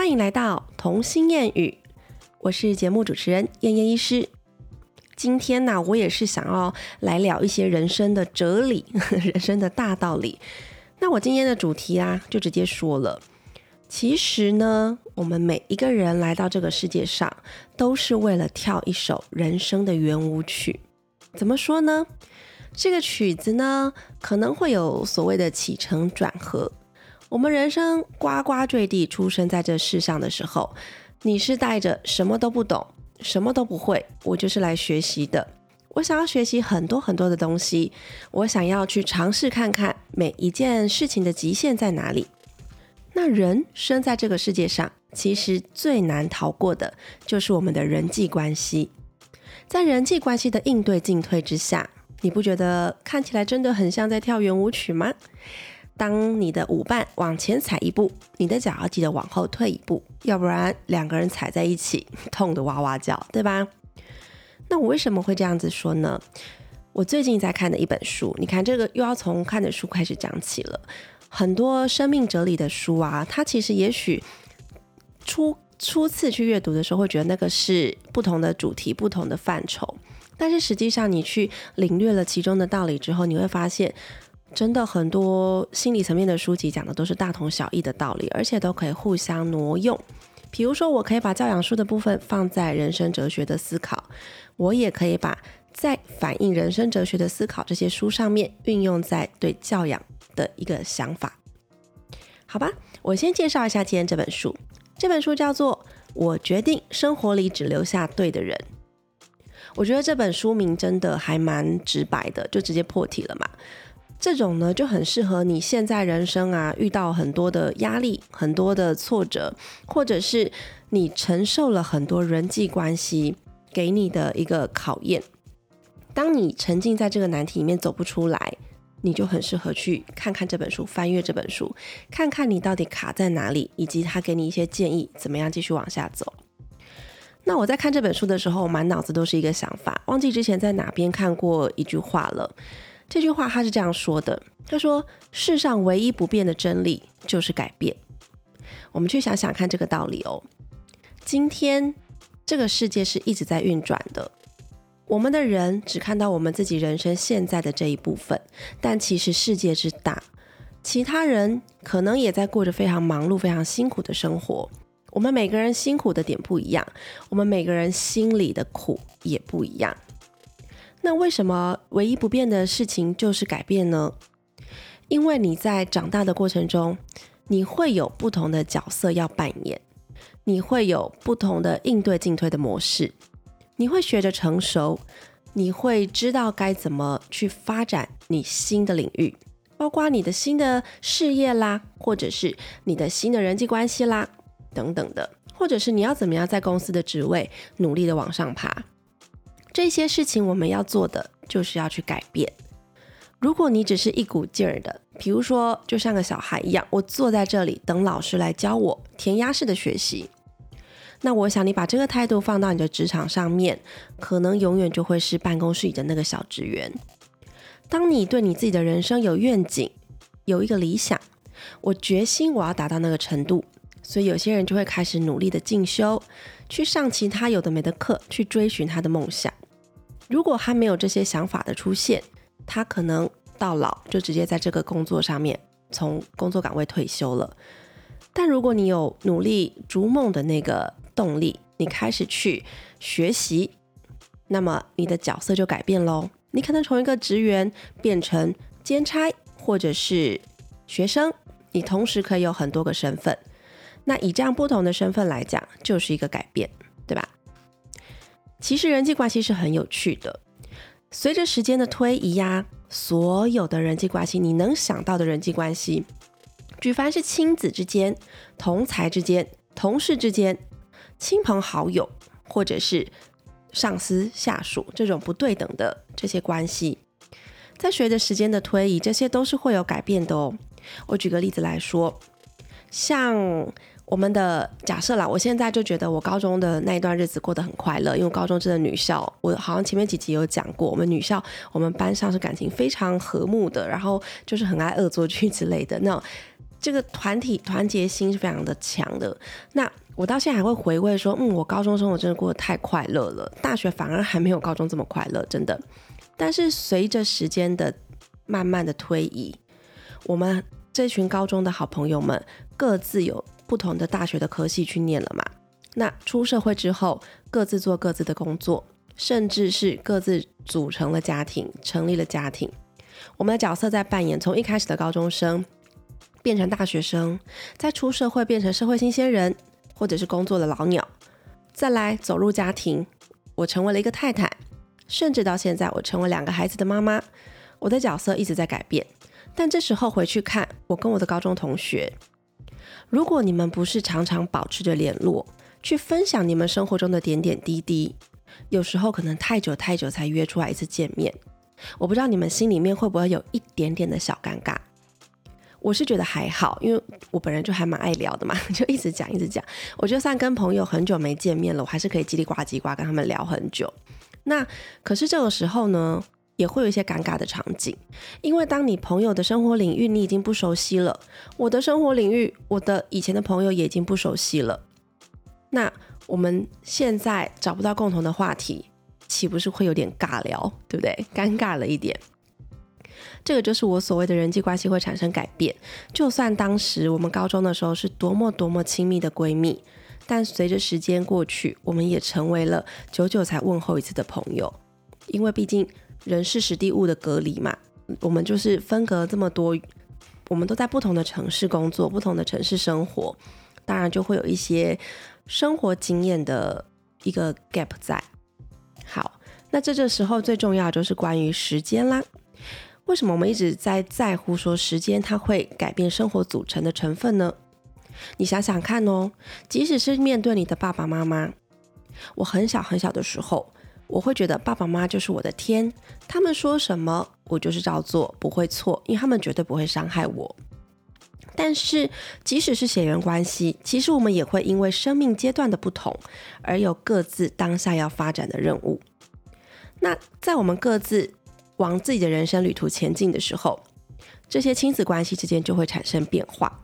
欢迎来到童心谚语，我是节目主持人燕燕医师。今天呢，我也是想要来聊一些人生的哲理、人生的大道理。那我今天的主题啊，就直接说了。其实呢，我们每一个人来到这个世界上，都是为了跳一首人生的圆舞曲。怎么说呢？这个曲子呢，可能会有所谓的起承转合。我们人生呱呱坠地出生在这世上的时候，你是带着什么都不懂、什么都不会，我就是来学习的。我想要学习很多很多的东西，我想要去尝试看看每一件事情的极限在哪里。那人生在这个世界上，其实最难逃过的就是我们的人际关系。在人际关系的应对进退之下，你不觉得看起来真的很像在跳圆舞曲吗？当你的舞伴往前踩一步，你的脚要记得往后退一步，要不然两个人踩在一起，痛得哇哇叫，对吧？那我为什么会这样子说呢？我最近在看的一本书，你看这个又要从看的书开始讲起了。很多生命哲理的书啊，它其实也许初初次去阅读的时候，会觉得那个是不同的主题、不同的范畴，但是实际上你去领略了其中的道理之后，你会发现。真的很多心理层面的书籍讲的都是大同小异的道理，而且都可以互相挪用。比如说，我可以把教养书的部分放在人生哲学的思考，我也可以把在反映人生哲学的思考这些书上面运用在对教养的一个想法。好吧，我先介绍一下今天这本书。这本书叫做《我决定生活里只留下对的人》。我觉得这本书名真的还蛮直白的，就直接破题了嘛。这种呢就很适合你现在人生啊，遇到很多的压力、很多的挫折，或者是你承受了很多人际关系给你的一个考验。当你沉浸在这个难题里面走不出来，你就很适合去看看这本书，翻阅这本书，看看你到底卡在哪里，以及他给你一些建议，怎么样继续往下走。那我在看这本书的时候，满脑子都是一个想法，忘记之前在哪边看过一句话了。这句话他是这样说的：“他说，世上唯一不变的真理就是改变。我们去想想看这个道理哦。今天这个世界是一直在运转的，我们的人只看到我们自己人生现在的这一部分，但其实世界之大，其他人可能也在过着非常忙碌、非常辛苦的生活。我们每个人辛苦的点不一样，我们每个人心里的苦也不一样。”那为什么唯一不变的事情就是改变呢？因为你在长大的过程中，你会有不同的角色要扮演，你会有不同的应对进退的模式，你会学着成熟，你会知道该怎么去发展你新的领域，包括你的新的事业啦，或者是你的新的人际关系啦，等等的，或者是你要怎么样在公司的职位努力的往上爬。这些事情我们要做的就是要去改变。如果你只是一股劲儿的，比如说就像个小孩一样，我坐在这里等老师来教我填鸭式的学习，那我想你把这个态度放到你的职场上面，可能永远就会是办公室里的那个小职员。当你对你自己的人生有愿景，有一个理想，我决心我要达到那个程度，所以有些人就会开始努力的进修，去上其他有的没的课，去追寻他的梦想。如果他没有这些想法的出现，他可能到老就直接在这个工作上面从工作岗位退休了。但如果你有努力逐梦的那个动力，你开始去学习，那么你的角色就改变喽。你可能从一个职员变成兼差或者是学生，你同时可以有很多个身份。那以这样不同的身份来讲，就是一个改变，对吧？其实人际关系是很有趣的，随着时间的推移呀，所有的人际关系，你能想到的人际关系，举凡是亲子之间、同才之间、同事之间、亲朋好友，或者是上司下属这种不对等的这些关系，在随着时间的推移，这些都是会有改变的哦。我举个例子来说，像。我们的假设啦，我现在就觉得我高中的那一段日子过得很快乐，因为高中真的女校，我好像前面几集有讲过，我们女校我们班上是感情非常和睦的，然后就是很爱恶作剧之类的。那这个团体团结心是非常的强的。那我到现在还会回味说，嗯，我高中生活真的过得太快乐了，大学反而还没有高中这么快乐，真的。但是随着时间的慢慢的推移，我们这群高中的好朋友们各自有不同的大学的科系去念了嘛。那出社会之后，各自做各自的工作，甚至是各自组成了家庭，成立了家庭。我们的角色在扮演，从一开始的高中生变成大学生，再出社会变成社会新鲜人，或者是工作的老鸟，再来走入家庭，我成为了一个太太。甚至到现在，我成为两个孩子的妈妈，我的角色一直在改变。但这时候回去看我跟我的高中同学，如果你们不是常常保持着联络，去分享你们生活中的点点滴滴，有时候可能太久太久才约出来一次见面，我不知道你们心里面会不会有一点点的小尴尬。我是觉得还好，因为我本人就还蛮爱聊的嘛，就一直讲一直讲。我就算跟朋友很久没见面了，我还是可以叽里呱叽呱跟他们聊很久。那可是这个时候呢，也会有一些尴尬的场景，因为当你朋友的生活领域你已经不熟悉了，我的生活领域，我的以前的朋友也已经不熟悉了，那我们现在找不到共同的话题，岂不是会有点尬聊，对不对？尴尬了一点，这个就是我所谓的人际关系会产生改变。就算当时我们高中的时候是多么多么亲密的闺蜜。但随着时间过去，我们也成为了久久才问候一次的朋友，因为毕竟人事实地物的隔离嘛，我们就是分隔这么多，我们都在不同的城市工作，不同的城市生活，当然就会有一些生活经验的一个 gap 在。好，那这这时候最重要就是关于时间啦。为什么我们一直在在乎说时间它会改变生活组成的成分呢？你想想看哦，即使是面对你的爸爸妈妈，我很小很小的时候，我会觉得爸爸妈妈就是我的天，他们说什么我就是照做，不会错，因为他们绝对不会伤害我。但是即使是血缘关系，其实我们也会因为生命阶段的不同，而有各自当下要发展的任务。那在我们各自往自己的人生旅途前进的时候，这些亲子关系之间就会产生变化。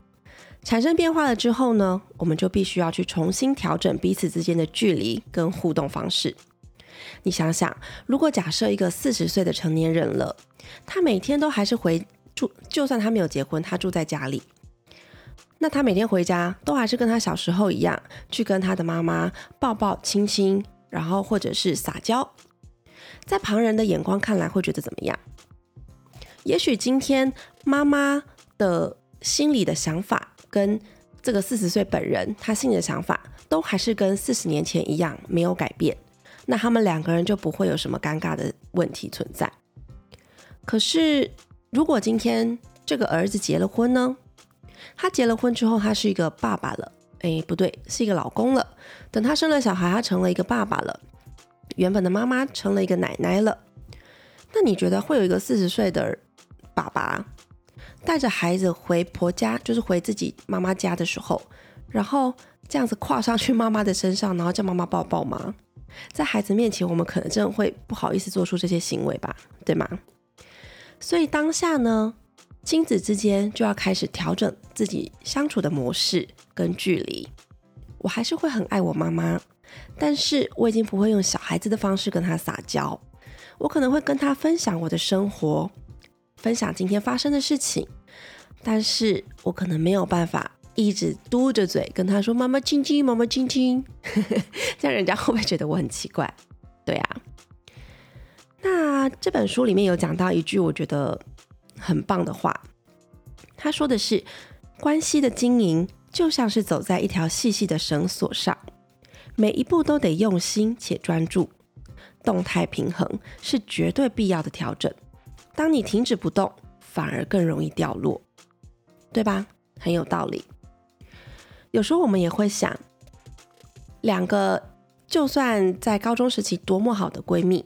产生变化了之后呢，我们就必须要去重新调整彼此之间的距离跟互动方式。你想想，如果假设一个四十岁的成年人了，他每天都还是回住，就算他没有结婚，他住在家里，那他每天回家都还是跟他小时候一样，去跟他的妈妈抱抱亲亲，然后或者是撒娇，在旁人的眼光看来会觉得怎么样？也许今天妈妈的心里的想法。跟这个四十岁本人，他心里的想法都还是跟四十年前一样没有改变，那他们两个人就不会有什么尴尬的问题存在。可是，如果今天这个儿子结了婚呢？他结了婚之后，他是一个爸爸了，哎，不对，是一个老公了。等他生了小孩，他成了一个爸爸了，原本的妈妈成了一个奶奶了。那你觉得会有一个四十岁的爸爸？带着孩子回婆家，就是回自己妈妈家的时候，然后这样子跨上去妈妈的身上，然后叫妈妈抱抱吗？在孩子面前，我们可能真的会不好意思做出这些行为吧，对吗？所以当下呢，亲子之间就要开始调整自己相处的模式跟距离。我还是会很爱我妈妈，但是我已经不会用小孩子的方式跟她撒娇，我可能会跟她分享我的生活，分享今天发生的事情。但是我可能没有办法一直嘟着嘴跟他说“妈妈亲亲，妈妈亲亲”，这样人家会不会觉得我很奇怪？对啊。那这本书里面有讲到一句我觉得很棒的话，他说的是：关系的经营就像是走在一条细细的绳索上，每一步都得用心且专注，动态平衡是绝对必要的调整。当你停止不动，反而更容易掉落。对吧？很有道理。有时候我们也会想，两个就算在高中时期多么好的闺蜜，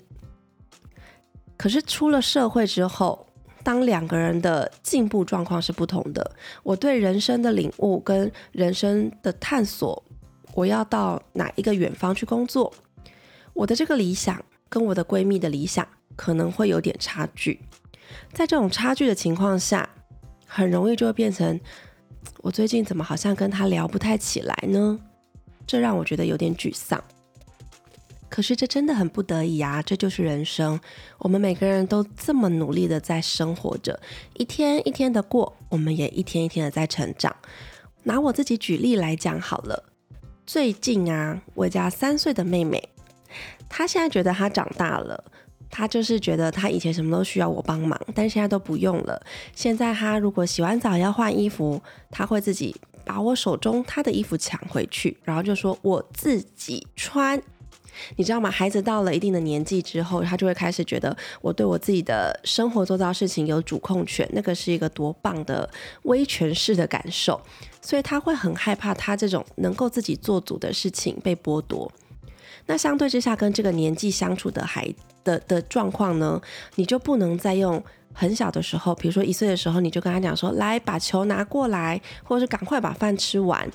可是出了社会之后，当两个人的进步状况是不同的，我对人生的领悟跟人生的探索，我要到哪一个远方去工作，我的这个理想跟我的闺蜜的理想可能会有点差距。在这种差距的情况下，很容易就会变成我最近怎么好像跟他聊不太起来呢？这让我觉得有点沮丧。可是这真的很不得已啊，这就是人生。我们每个人都这么努力的在生活着，一天一天的过，我们也一天一天的在成长。拿我自己举例来讲好了，最近啊，我家三岁的妹妹，她现在觉得她长大了，他就是觉得他以前什么都需要我帮忙，但现在都不用了。现在他如果洗完澡要换衣服，他会自己把我手中他的衣服抢回去，然后就说我自己穿。你知道吗？孩子到了一定的年纪之后，他就会开始觉得我对我自己的生活做到事情有主控权，那个是一个多棒的威权式的感受，所以他会很害怕他这种能够自己做主的事情被剥夺。那相对之下，跟这个年纪相处的孩的的状况呢，你就不能再用很小的时候，比如说一岁的时候，你就跟他讲说，来把球拿过来，或者是赶快把饭吃完。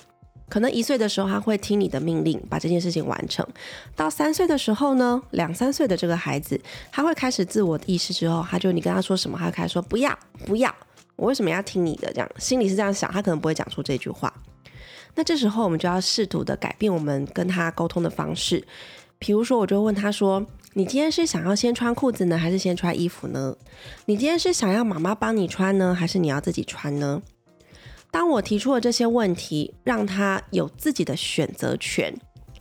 可能一岁的时候他会听你的命令把这件事情完成，到三岁的时候呢，两三岁的这个孩子他会开始自我意识之后，他就你跟他说什么，他开始说不要不要，我为什么要听你的？这样心里是这样想，他可能不会讲出这句话。那这时候我们就要试图的改变我们跟他沟通的方式，比如说我就问他说：“你今天是想要先穿裤子呢，还是先穿衣服呢？你今天是想要妈妈帮你穿呢，还是你要自己穿呢？”当我提出了这些问题，让他有自己的选择权，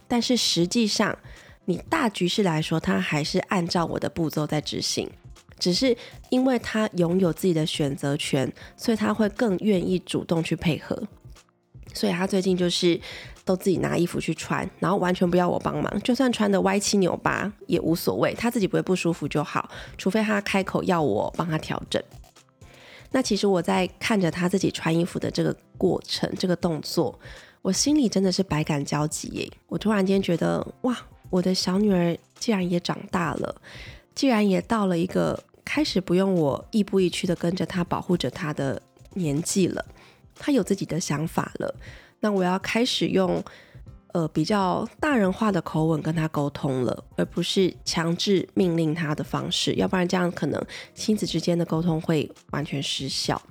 但是实际上，你大局势来说，他还是按照我的步骤在执行。只是因为他拥有自己的选择权，所以他会更愿意主动去配合。所以他最近就是都自己拿衣服去穿，然后完全不要我帮忙，就算穿的歪七扭八也无所谓，他自己不会不舒服就好。除非他开口要我帮他调整。那其实我在看着他自己穿衣服的这个过程，这个动作，我心里真的是百感交集耶。我突然间觉得，哇，我的小女儿既然也长大了，既然也到了一个开始不用我亦步亦趋的跟着她保护着她的年纪了，他有自己的想法了，那我要开始用。呃，比较大人化的口吻跟他沟通了，而不是强制命令他的方式，要不然这样可能亲子之间的沟通会完全失效。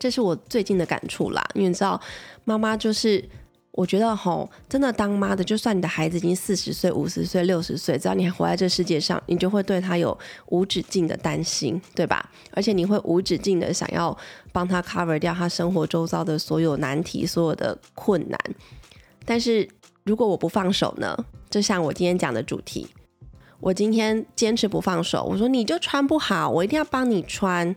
这是我最近的感触啦，因为你知道，妈妈就是我觉得吼，真的当妈的，就算你的孩子已经四十岁、五十岁、六十岁，只要你还活在这世界上，你就会对他有无止境的担心，对吧？而且你会无止境的想要帮他 cover 掉他生活周遭的所有难题、所有的困难。但是如果我不放手呢？就像我今天讲的主题，我今天坚持不放手，我说你就穿不好，我一定要帮你穿。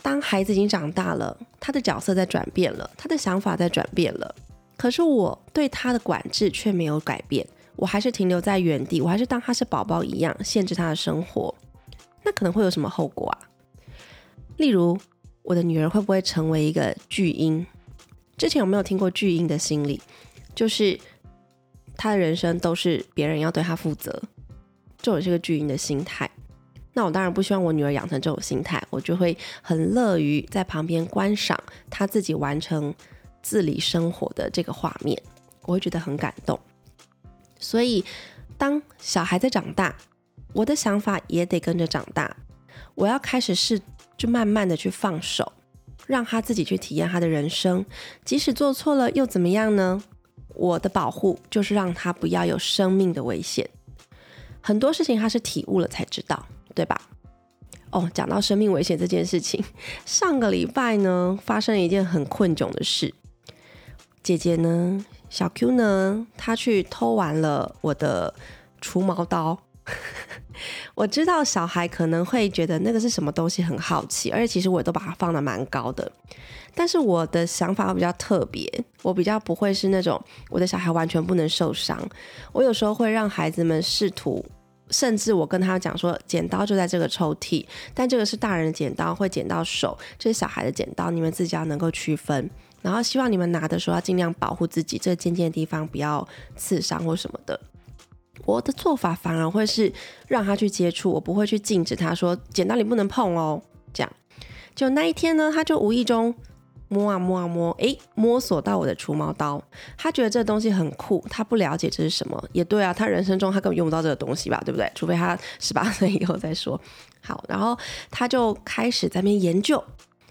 当孩子已经长大了，他的角色在转变了，他的想法在转变了，可是我对他的管制却没有改变，我还是停留在原地，我还是当他是宝宝一样限制他的生活。那可能会有什么后果啊？例如，我的女儿会不会成为一个巨婴？之前有没有听过巨婴的心理？就是他的人生都是别人要对他负责，这种是个巨婴的心态。那我当然不希望我女儿养成这种心态，我就会很乐于在旁边观赏她自己完成自理生活的这个画面，我会觉得很感动。所以，当小孩在长大，我的想法也得跟着长大。我要开始试，就慢慢的去放手，让他自己去体验他的人生，即使做错了又怎么样呢？我的保护就是让他不要有生命的危险。很多事情他是体悟了才知道，对吧？哦，讲到生命危险这件事情，上个礼拜呢发生了一件很困窘的事。姐姐呢，小 Q 呢，她去偷完了我的除毛刀。我知道小孩可能会觉得那个是什么东西，很好奇，而且其实我都把它放的蛮高的。但是我的想法比较特别，我比较不会是那种我的小孩完全不能受伤。我有时候会让孩子们试图，甚至我跟他讲说，剪刀就在这个抽屉，但这个是大人的剪刀，会剪到手，这是小孩的剪刀，你们自己要能够区分。然后希望你们拿的时候要尽量保护自己，这个尖尖的地方不要刺伤或什么的。我的做法反而会是让他去接触，我不会去禁止他说剪刀你不能碰哦。这样，就那一天呢，他就无意中。摸啊摸啊摸，哎，摸索到我的除毛刀，他觉得这东西很酷，他不了解这是什么，也对啊，他人生中他根本用不到这个东西吧，对不对？除非他十八岁以后再说。好，然后他就开始在那边研究，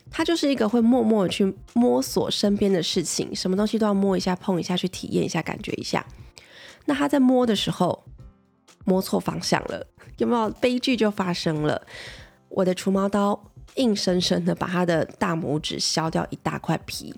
他就是一个会默默去摸索身边的事情，什么东西都要摸一下、碰一下，去体验一下、感觉一下。那他在摸的时候摸错方向了，有没有悲剧就发生了？我的除毛刀硬生生的把他的大拇指削掉一大块皮。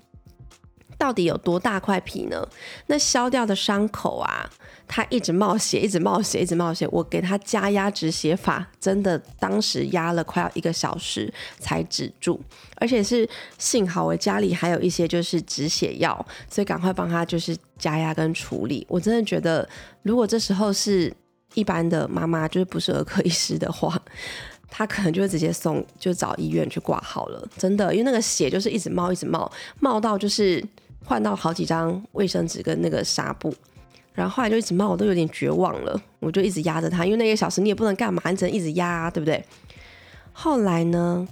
到底有多大块皮呢？那削掉的伤口啊，它一直冒血，一直冒血，一直冒血。我给他加压止血法，真的当时压了快要一个小时才止住，而且是幸好我家里还有一些就是止血药，所以赶快帮他就是加压跟处理。我真的觉得，如果这时候是一般的妈妈，就是不是儿科医师的话。他可能就会直接送，就找医院去挂号了。真的，因为那个血就是一直冒，一直冒，冒到就是换到好几张卫生纸跟那个纱布，然后后来就一直骂，我都有点绝望了。我就一直压着他，因为那一个小时你也不能干嘛，你只能一直压，对不对？后来呢，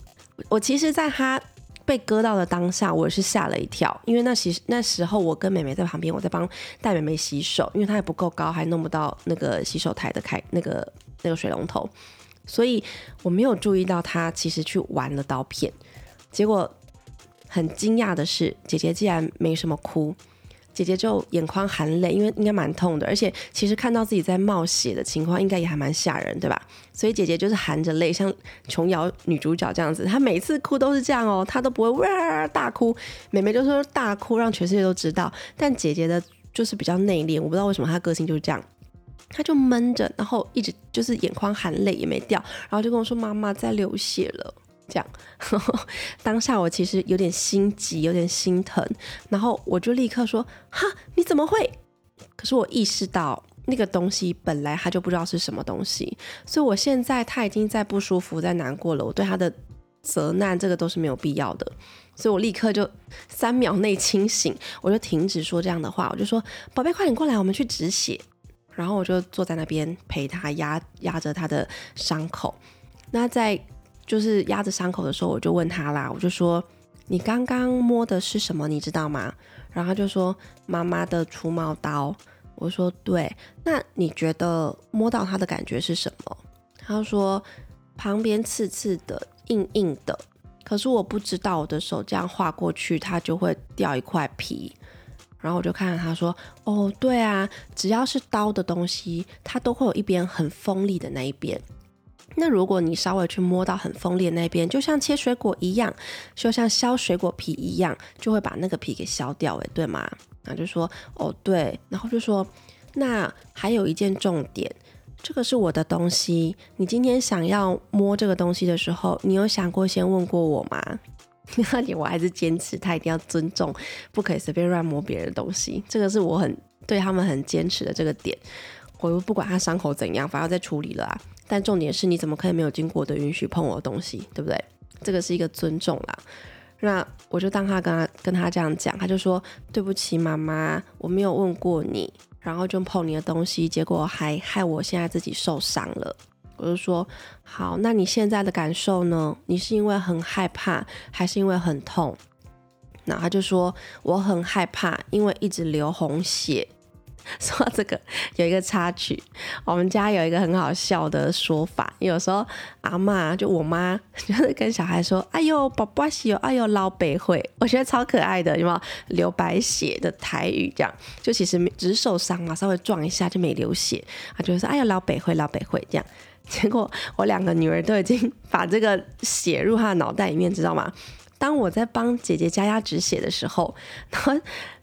我其实在他被割到的当下，我也是吓了一跳，因为那其那时候我跟妹妹在旁边，我在帮带妹妹洗手，因为她也不够高，还弄不到那个洗手台的开那个那个水龙头。所以我没有注意到他其实去玩了刀片，结果很惊讶的是，姐姐竟然没什么哭，姐姐就眼眶含泪，因为应该蛮痛的，而且其实看到自己在冒血的情况，应该也还蛮吓人，对吧？所以姐姐就是含着泪，像琼瑶女主角这样子，她每次哭都是这样哦，她都不会哇大哭，妹妹就说大哭让全世界都知道，但姐姐的就是比较内敛，我不知道为什么她个性就是这样。他就闷着，然后一直就是眼眶含泪也没掉，然后就跟我说：“妈妈在流血了。”这样，当下我其实有点心急，有点心疼，然后我就立刻说：“哈，你怎么会？”可是我意识到那个东西本来他就不知道是什么东西，所以我现在他已经在不舒服，在难过了。我对他的责难这个都是没有必要的，所以我立刻就三秒内清醒，我就停止说这样的话，我就说：“宝贝，快点过来，我们去止血。”然后我就坐在那边陪他压压着他的伤口。那在就是压着伤口的时候，我就问他啦，我就说：“你刚刚摸的是什么？你知道吗？”然后他就说：“妈妈的除毛刀。”我说：“对。”那你觉得摸到它的感觉是什么？他说：“旁边刺刺的，硬硬的。可是我不知道，我的手这样划过去，它就会掉一块皮。”然后我就看着他说：“哦，对啊，只要是刀的东西，它都会有一边很锋利的那一边。那如果你稍微去摸到很锋利那边，就像切水果一样，就像削水果皮一样，就会把那个皮给削掉，诶，对吗？”然后就说：“哦，对。”然后就说：“那还有一件重点，这个是我的东西，你今天想要摸这个东西的时候，你有想过先问过我吗？” 那点我还是坚持，他一定要尊重，不可以随便乱摸别人的东西。这个是我很对他们很坚持的这个点。我不管他伤口怎样，反正在处理了啊。但重点是，你怎么可以没有经过我的允许碰我的东西，对不对？这个是一个尊重啦。那我就当他跟他跟他这样讲，他就说对不起妈妈，我没有问过你，然后就碰你的东西，结果还害我现在自己受伤了。我就说好，那你现在的感受呢？你是因为很害怕，还是因为很痛？那他就说我很害怕，因为一直流红血。说到这个有一个插曲，我们家有一个很好笑的说法，有时候阿妈就我妈 就是跟小孩说：“哎呦，宝宝血，哎呦，老北会。”我觉得超可爱的，有没有流白血的台语？这样就其实只是受伤嘛，稍微撞一下就没流血，他就说：“哎呦，老北会，老北会。”这样。结果我两个女儿都已经把这个写入她的脑袋里面，知道吗？当我在帮姐姐加压止血的时候，然后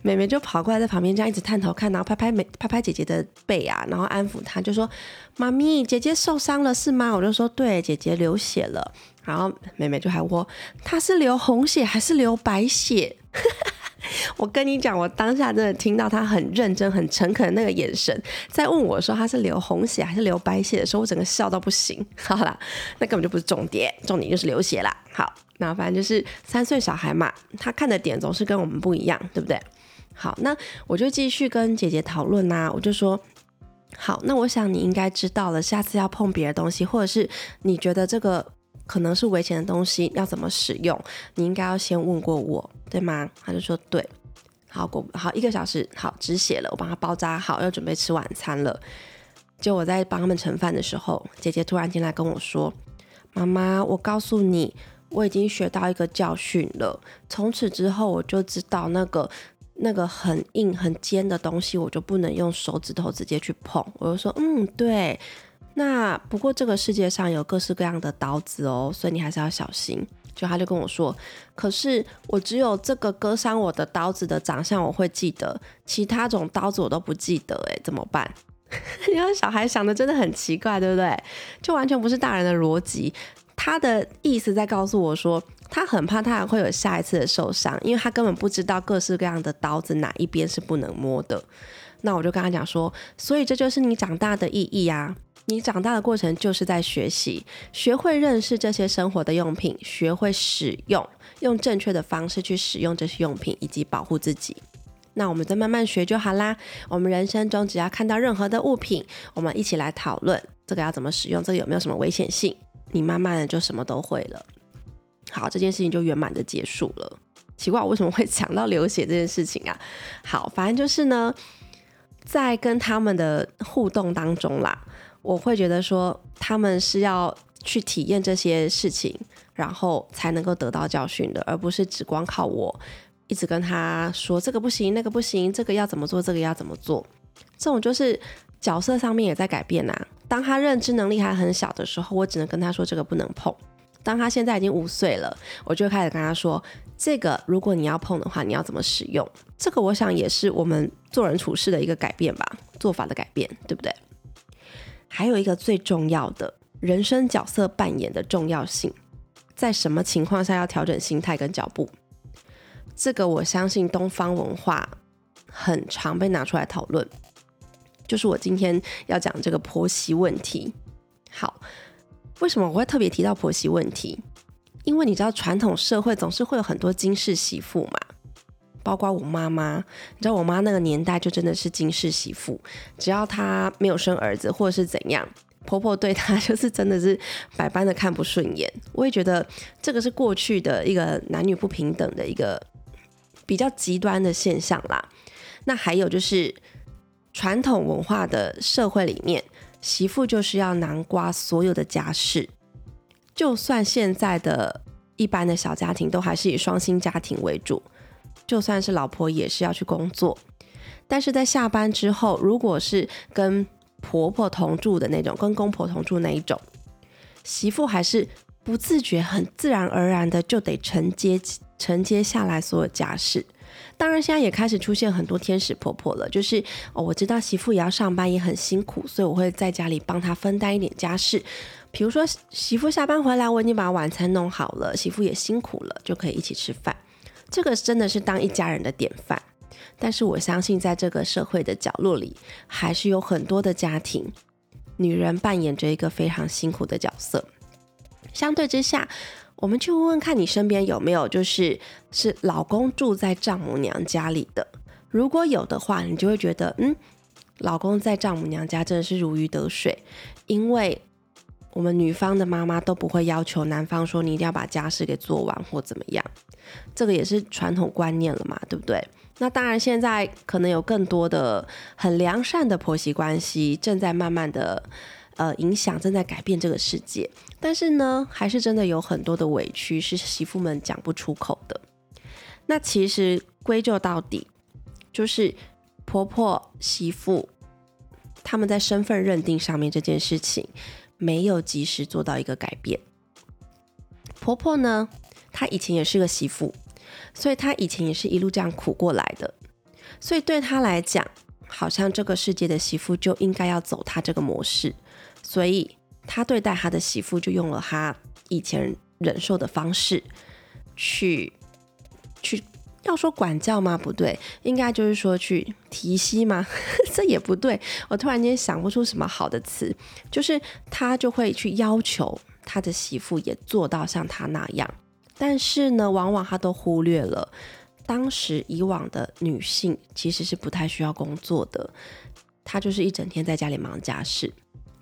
妹妹就跑过来在旁边这样一直探头看，然后拍拍妹拍拍姐姐的背啊，然后安抚她，就说：“妈咪，姐姐受伤了是吗？”我就说：“对，姐姐流血了。”然后妹妹就还问：“她是流红血还是流白血？” 我跟你讲，我当下真的听到他很认真、很诚恳的那个眼神，在问我说他是流红血还是流白血的时候，我整个笑到不行。好啦，那根本就不是重点，重点就是流血啦。好，那反正就是三岁小孩嘛，他看的点总是跟我们不一样，对不对？好，那我就继续跟姐姐讨论呐，我就说，好，那我想你应该知道了，下次要碰别的东西，或者是你觉得这个。可能是危险的东西，要怎么使用？你应该要先问过我，对吗？他就说对。好过好一个小时，好止血了，我帮他包扎好，要准备吃晚餐了。就我在帮他们盛饭的时候，姐姐突然进来跟我说：“妈妈，我告诉你，我已经学到一个教训了。从此之后，我就知道那个那个很硬很尖的东西，我就不能用手指头直接去碰。我就说，嗯，对。那不过这个世界上有各式各样的刀子哦，所以你还是要小心。就他就跟我说，可是我只有这个割伤我的刀子的长相我会记得，其他种刀子我都不记得，诶，怎么办？因为小孩想的真的很奇怪，对不对？就完全不是大人的逻辑。他的意思在告诉我说，他很怕他还会有下一次的受伤，因为他根本不知道各式各样的刀子哪一边是不能摸的。那我就跟他讲说，所以这就是你长大的意义啊！你长大的过程就是在学习，学会认识这些生活的用品，学会使用，用正确的方式去使用这些用品，以及保护自己。那我们再慢慢学就好啦。我们人生中只要看到任何的物品，我们一起来讨论这个要怎么使用，这个有没有什么危险性？你慢慢的就什么都会了。好，这件事情就圆满的结束了。奇怪，我为什么会 讲到流血这件事情啊？好，反正就是呢，在跟他们的互动当中啦，我会觉得说他们是要去体验这些事情，然后才能够得到教训的，而不是只光靠我。一直跟他说这个不行，那个不行，这个要怎么做，这个要怎么做。这种就是角色上面也在改变呐。当他认知能力还很小的时候，我只能跟他说这个不能碰。当他现在已经五岁了，我就开始跟他说，这个如果你要碰的话，你要怎么使用？这个我想也是我们做人处事的一个改变吧，做法的改变，对不对？还有一个最重要的人生角色扮演的重要性，在什么情况下要调整心态跟脚步？这个我相信东方文化很常被拿出来讨论，就是我今天要讲这个婆媳问题。好，为什么我会特别提到婆媳问题？因为你知道传统社会总是会有很多金氏媳妇嘛，包括我妈妈。你知道我妈那个年代就真的是金氏媳妇，只要她没有生儿子或者是怎样，婆婆对她就是真的是百般的看不顺眼。我也觉得这个是过去的一个男女不平等的一个。比较极端的现象啦，那还有就是传统文化的社会里面，媳妇就是要南瓜所有的家事，就算现在的一般的小家庭都还是以双薪家庭为主，就算是老婆也是要去工作，但是在下班之后，如果是跟婆婆同住的那种，跟公婆同住那一种，媳妇还是不自觉、很自然而然的就得承接。承接下来所有家事，当然现在也开始出现很多天使婆婆了。就是哦，我知道媳妇也要上班，也很辛苦，所以我会在家里帮她分担一点家事。比如说媳妇下班回来，我已经把晚餐弄好了，媳妇也辛苦了，就可以一起吃饭。这个真的是当一家人的典范。但是我相信，在这个社会的角落里，还是有很多的家庭，女人扮演着一个非常辛苦的角色。相对之下。我们去问问看你身边有没有，就是是老公住在丈母娘家里的。如果有的话，你就会觉得，嗯，老公在丈母娘家真的是如鱼得水，因为我们女方的妈妈都不会要求男方说你一定要把家事给做完或怎么样。这个也是传统观念了嘛，对不对？那当然，现在可能有更多的很良善的婆媳关系正在慢慢的。呃，影响正在改变这个世界，但是呢，还是真的有很多的委屈是媳妇们讲不出口的。那其实归咎到底，就是婆婆、媳妇他们在身份认定上面这件事情没有及时做到一个改变。婆婆呢，她以前也是个媳妇，所以她以前也是一路这样苦过来的，所以对她来讲，好像这个世界的媳妇就应该要走她这个模式。所以他对待他的媳妇就用了他以前忍受的方式去去要说管教吗？不对，应该就是说去提息吗？这也不对。我突然间想不出什么好的词，就是他就会去要求他的媳妇也做到像他那样，但是呢，往往他都忽略了当时以往的女性其实是不太需要工作的，她就是一整天在家里忙家事。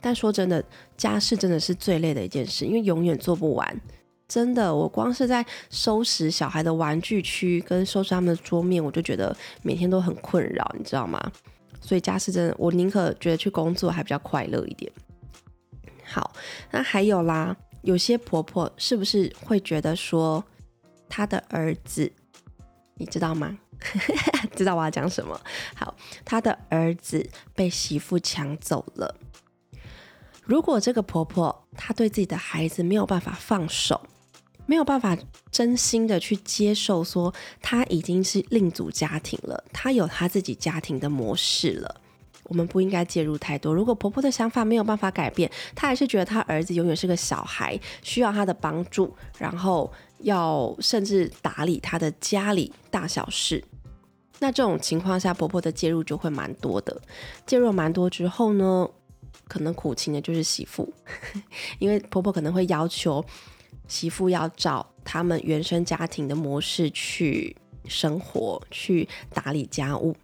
但说真的，家事真的是最累的一件事，因为永远做不完。真的，我光是在收拾小孩的玩具区跟收拾他们的桌面，我就觉得每天都很困扰，你知道吗？所以家事真的，我宁可觉得去工作还比较快乐一点。好，那还有啦，有些婆婆是不是会觉得说，她的儿子，你知道吗？知道我要讲什么？好，她的儿子被媳妇抢走了。如果这个婆婆她对自己的孩子没有办法放手，没有办法真心的去接受，说她已经是另组家庭了，她有她自己家庭的模式了。我们不应该介入太多。如果婆婆的想法没有办法改变，她还是觉得她儿子永远是个小孩，需要她的帮助，然后要甚至打理她的家里大小事。那这种情况下，婆婆的介入就会蛮多的。介入蛮多之后呢，可能苦情的就是媳妇，因为婆婆可能会要求媳妇要照他们原生家庭的模式去生活，去打理家务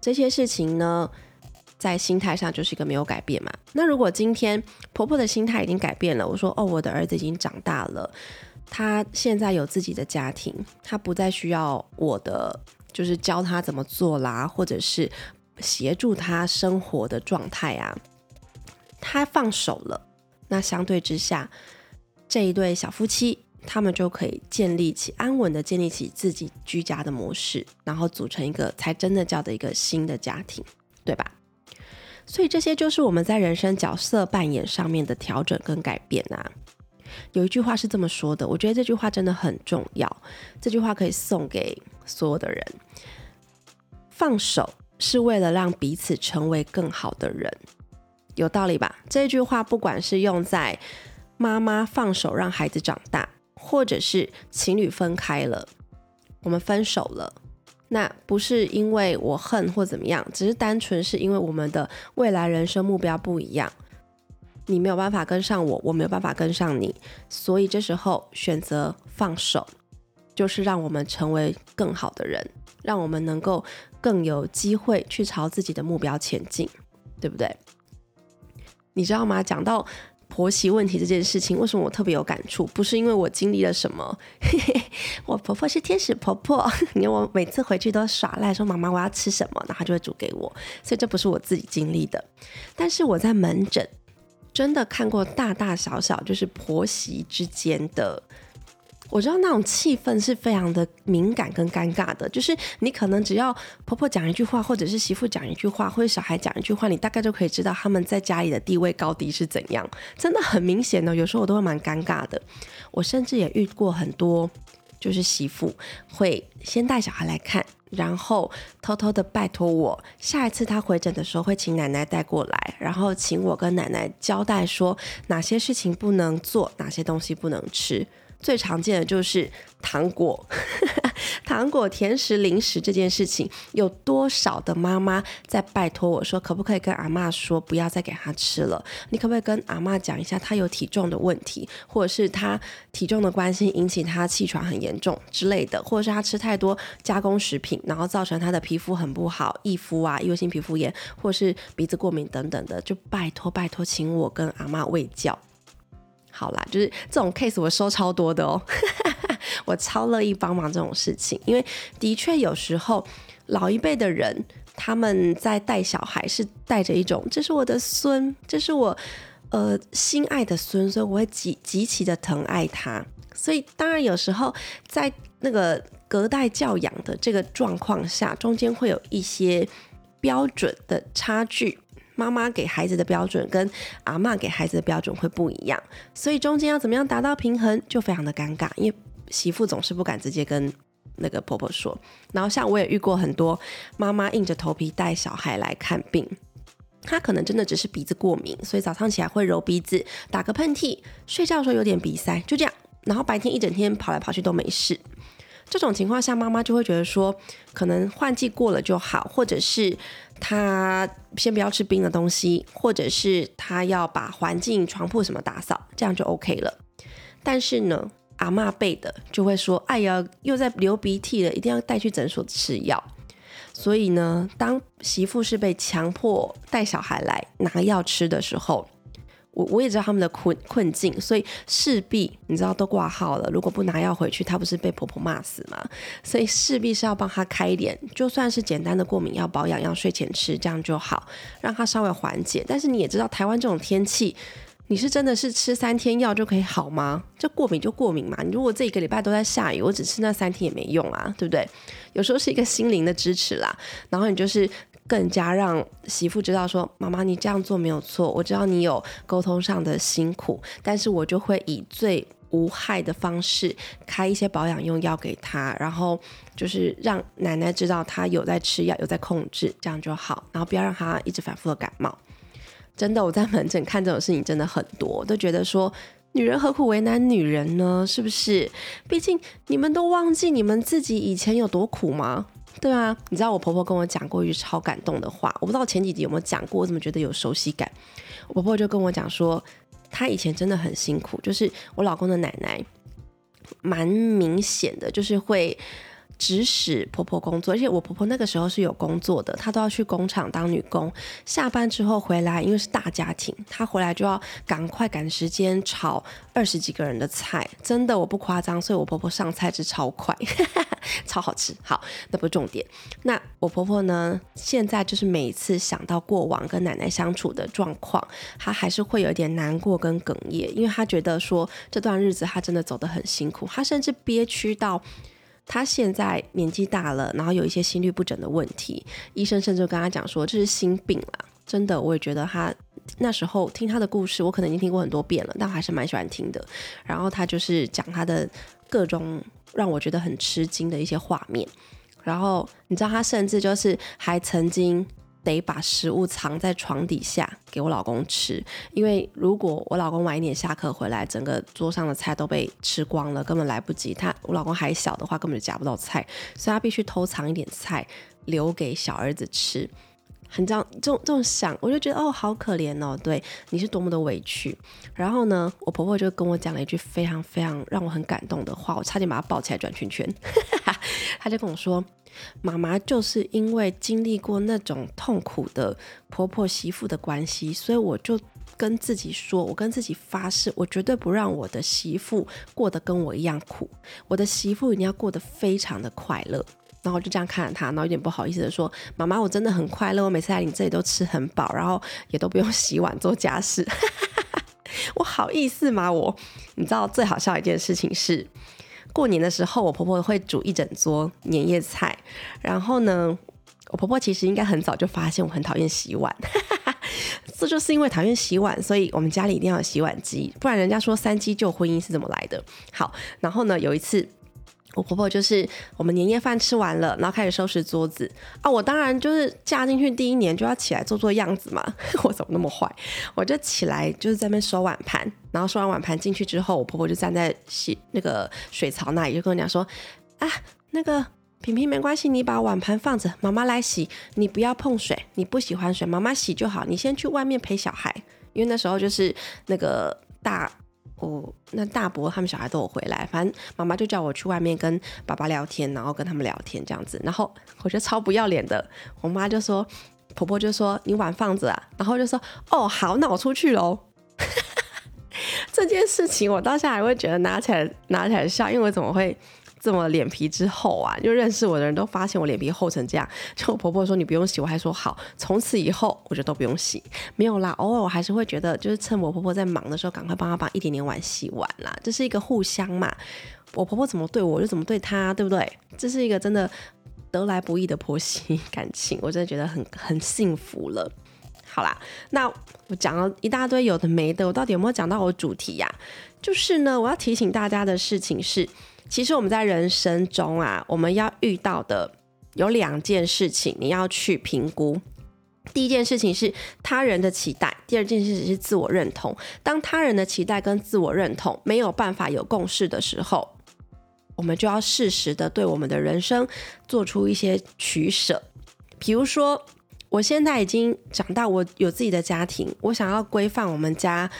这些事情呢。在心态上就是一个没有改变嘛。那如果今天婆婆的心态已经改变了，我说哦，我的儿子已经长大了，他现在有自己的家庭，他不再需要我的，就是教他怎么做啦，或者是协助他生活的状态啊，他放手了。那相对之下，这一对小夫妻他们就可以建立起安稳的建立起自己居家的模式，然后组成一个才真的叫的一个新的家庭，对吧？所以这些就是我们在人生角色扮演上面的调整跟改变啊。有一句话是这么说的，我觉得这句话真的很重要。这句话可以送给所有的人：放手是为了让彼此成为更好的人，有道理吧？这句话不管是用在妈妈放手让孩子长大，或者是情侣分开了，我们分手了。那不是因为我恨或怎么样，只是单纯是因为我们的未来人生目标不一样，你没有办法跟上我，我没有办法跟上你，所以这时候选择放手，就是让我们成为更好的人，让我们能够更有机会去朝自己的目标前进，对不对？你知道吗？讲到。婆媳问题这件事情，为什么我特别有感触？不是因为我经历了什么，我婆婆是天使婆婆，你看我每次回去都耍赖说妈妈我要吃什么，然后她就会煮给我，所以这不是我自己经历的。但是我在门诊真的看过大大小小，就是婆媳之间的。我知道那种气氛是非常的敏感跟尴尬的，就是你可能只要婆婆讲一句话，或者是媳妇讲一句话，或者小孩讲一句话，你大概就可以知道他们在家里的地位高低是怎样，真的很明显的。有时候我都会蛮尴尬的。我甚至也遇过很多，就是媳妇会先带小孩来看，然后偷偷的拜托我，下一次他回诊的时候会请奶奶带过来，然后请我跟奶奶交代说哪些事情不能做，哪些东西不能吃。最常见的就是糖果、糖果、甜食、零食这件事情，有多少的妈妈在拜托我说，可不可以跟阿妈说，不要再给他吃了？你可不可以跟阿妈讲一下，他有体重的问题，或者是他体重的关系引起他气喘很严重之类的，或者是他吃太多加工食品，然后造成他的皮肤很不好，易肤啊、异位性皮肤炎，或是鼻子过敏等等的，就拜托拜托，请我跟阿妈喂教。好啦，就是这种 case 我收超多的哦，我超乐意帮忙这种事情，因为的确有时候老一辈的人他们在带小孩是带着一种这是我的孙，这是我呃心爱的孙，所以我会极极其的疼爱他，所以当然有时候在那个隔代教养的这个状况下，中间会有一些标准的差距。妈妈给孩子的标准跟阿妈给孩子的标准会不一样，所以中间要怎么样达到平衡就非常的尴尬，因为媳妇总是不敢直接跟那个婆婆说。然后像我也遇过很多妈妈硬着头皮带小孩来看病，她可能真的只是鼻子过敏，所以早上起来会揉鼻子、打个喷嚏，睡觉的时候有点鼻塞，就这样。然后白天一整天跑来跑去都没事。这种情况下，妈妈就会觉得说，可能换季过了就好，或者是他先不要吃冰的东西，或者是他要把环境、床铺什么打扫，这样就 OK 了。但是呢，阿妈辈的就会说，哎呀，又在流鼻涕了，一定要带去诊所吃药。所以呢，当媳妇是被强迫带小孩来拿药吃的时候，我我也知道他们的困困境，所以势必你知道都挂号了，如果不拿药回去，她不是被婆婆骂死吗？所以势必是要帮她开一点，就算是简单的过敏药保养药，睡前吃这样就好，让她稍微缓解。但是你也知道，台湾这种天气，你是真的是吃三天药就可以好吗？这过敏就过敏嘛。你如果这一个礼拜都在下雨，我只吃那三天也没用啊，对不对？有时候是一个心灵的支持啦。然后你就是更加让媳妇知道说，妈妈你这样做没有错，我知道你有沟通上的辛苦，但是我就会以最无害的方式开一些保养用药给他，然后就是让奶奶知道他有在吃药，有在控制，这样就好。然后不要让他一直反复的感冒。真的，我在门诊看这种事情真的很多，都觉得说女人何苦为难女人呢？是不是？毕竟你们都忘记你们自己以前有多苦吗？对啊，你知道我婆婆跟我讲过一句超感动的话，我不知道前几集有没有讲过，我怎么觉得有熟悉感？我婆婆就跟我讲说，她以前真的很辛苦，就是我老公的奶奶，蛮明显的，就是会。指使婆婆工作，而且我婆婆那个时候是有工作的，她都要去工厂当女工。下班之后回来，因为是大家庭，她回来就要赶快赶时间炒二十几个人的菜，真的我不夸张。所以我婆婆上菜是超快，超好吃。好，那不是重点。那我婆婆呢，现在就是每一次想到过往跟奶奶相处的状况，她还是会有点难过跟哽咽，因为她觉得说这段日子她真的走得很辛苦，她甚至憋屈到。他现在年纪大了，然后有一些心律不整的问题，医生甚至跟他讲说这是心病了。真的，我也觉得他那时候听他的故事，我可能已经听过很多遍了，但我还是蛮喜欢听的。然后他就是讲他的各种让我觉得很吃惊的一些画面。然后你知道，他甚至就是还曾经。得把食物藏在床底下给我老公吃，因为如果我老公晚一点下课回来，整个桌上的菜都被吃光了，根本来不及。他我老公还小的话，根本就夹不到菜，所以他必须偷藏一点菜留给小儿子吃。很这样，这种这种想，我就觉得哦，好可怜哦，对，你是多么的委屈。然后呢，我婆婆就跟我讲了一句非常非常让我很感动的话，我差点把她抱起来转圈圈。她就跟我说。妈妈就是因为经历过那种痛苦的婆婆媳妇的关系，所以我就跟自己说，我跟自己发誓，我绝对不让我的媳妇过得跟我一样苦。我的媳妇一定要过得非常的快乐。然后就这样看着她，然后有点不好意思的说：“妈妈，我真的很快乐，我每次来你这里都吃很饱，然后也都不用洗碗做家事。我好意思吗？我，你知道最好笑一件事情是。”过年的时候，我婆婆会煮一整桌年夜菜。然后呢，我婆婆其实应该很早就发现我很讨厌洗碗，这就是因为讨厌洗碗，所以我们家里一定要有洗碗机，不然人家说三机救婚姻是怎么来的？好，然后呢，有一次。我婆婆就是我们年夜饭吃完了，然后开始收拾桌子啊。我当然就是嫁进去第一年就要起来做做样子嘛。我怎么那么坏？我就起来就是在那边收碗盘，然后收完碗盘进去之后，我婆婆就站在洗那个水槽那里，就跟我讲说：“啊，那个平平没关系，你把碗盘放着，妈妈来洗，你不要碰水，你不喜欢水，妈妈洗就好。你先去外面陪小孩，因为那时候就是那个大。”哦那大伯他们小孩都有回来，反正妈妈就叫我去外面跟爸爸聊天，然后跟他们聊天这样子。然后我觉得超不要脸的，我妈就说，婆婆就说你碗放着啊，然后就说哦好，那我出去喽。这件事情我到现在还会觉得拿起来拿起来笑，因为我怎么会？这么脸皮之厚啊！就认识我的人都发现我脸皮厚成这样。就我婆婆说你不用洗，我还说好。从此以后我就都不用洗，没有啦。偶尔我还是会觉得，就是趁我婆婆在忙的时候，赶快帮她把一点点碗洗完啦。这是一个互相嘛。我婆婆怎么对我，就怎么对她，对不对？这是一个真的得来不易的婆媳感情，我真的觉得很很幸福了。好啦，那我讲了一大堆有的没的，我到底有没有讲到我主题呀？就是呢，我要提醒大家的事情是。其实我们在人生中啊，我们要遇到的有两件事情，你要去评估。第一件事情是他人的期待，第二件事情是自我认同。当他人的期待跟自我认同没有办法有共识的时候，我们就要适时的对我们的人生做出一些取舍。比如说，我现在已经长大，我有自己的家庭，我想要规范我们家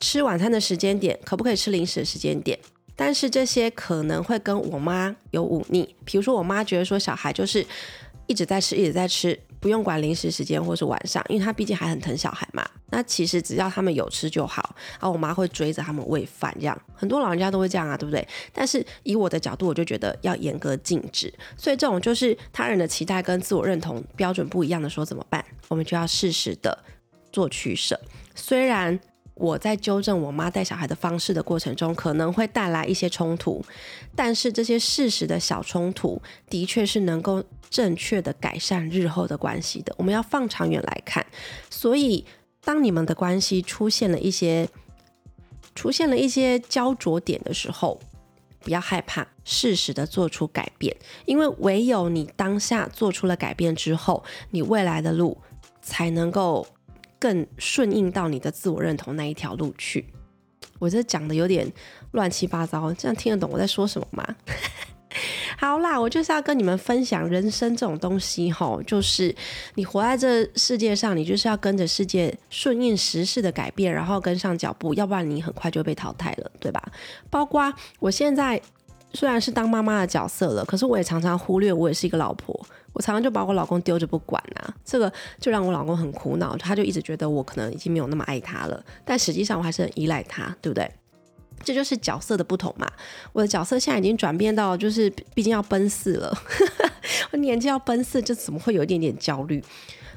吃晚餐的时间点，可不可以吃零食的时间点？但是这些可能会跟我妈有忤逆，比如说我妈觉得说小孩就是一直在吃，一直在吃，不用管零食时间或是晚上，因为他毕竟还很疼小孩嘛。那其实只要他们有吃就好，然后我妈会追着他们喂饭，这样很多老人家都会这样啊，对不对？但是以我的角度，我就觉得要严格禁止。所以这种就是他人的期待跟自我认同标准不一样的时候怎么办？我们就要适时的做取舍。虽然我在纠正我妈带小孩的方式的过程中，可能会带来一些冲突，但是这些事实的小冲突，的确是能够正确的改善日后的关系的。我们要放长远来看，所以当你们的关系出现了一些出现了一些焦灼点的时候，不要害怕，适时的做出改变，因为唯有你当下做出了改变之后，你未来的路才能够更顺应到你的自我认同那一条路去。我这讲的有点乱七八糟，这样听得懂我在说什么吗？好啦，我就是要跟你们分享人生这种东西吼，就是你活在这世界上，你就是要跟着世界顺应时势的改变，然后跟上脚步，要不然你很快就被淘汰了，对吧？包括我现在虽然是当妈妈的角色了，可是我也常常忽略我也是一个老婆，我常常就把我老公丢着不管啊，这个就让我老公很苦恼，他就一直觉得我可能已经没有那么爱他了，但实际上我还是很依赖他，对不对？这就是角色的不同嘛。我的角色现在已经转变到，就是毕竟要奔四了，我年纪要奔四，就怎么会有一点点焦虑？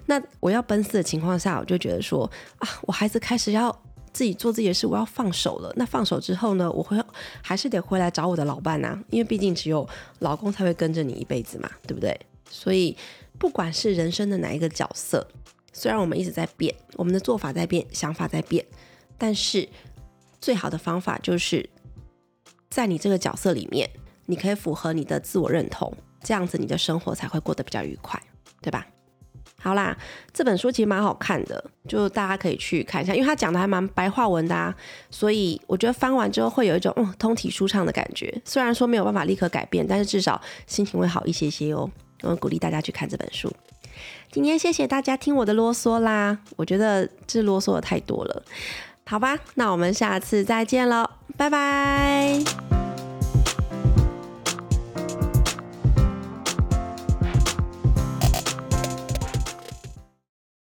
那我要奔四的情况下，我就觉得说啊，我孩子开始要自己做自己的事，我要放手了。那放手之后呢，我会还是得回来找我的老伴呐，因为毕竟只有老公才会跟着你一辈子嘛，对不对？所以不管是人生的哪一个角色，虽然我们一直在变，我们的做法在变，想法在变，但是。最好的方法就是在你这个角色里面，你可以符合你的自我认同，这样子你的生活才会过得比较愉快，对吧？好啦，这本书其实蛮好看的，就大家可以去看一下，因为它讲的还蛮白话文的啊，所以我觉得翻完之后会有一种嗯通体舒畅的感觉。虽然说没有办法立刻改变，但是至少心情会好一些些哦。我鼓励大家去看这本书。今天谢谢大家听我的啰嗦啦，我觉得这啰嗦的太多了。好吧，那我们下次再见了，拜拜。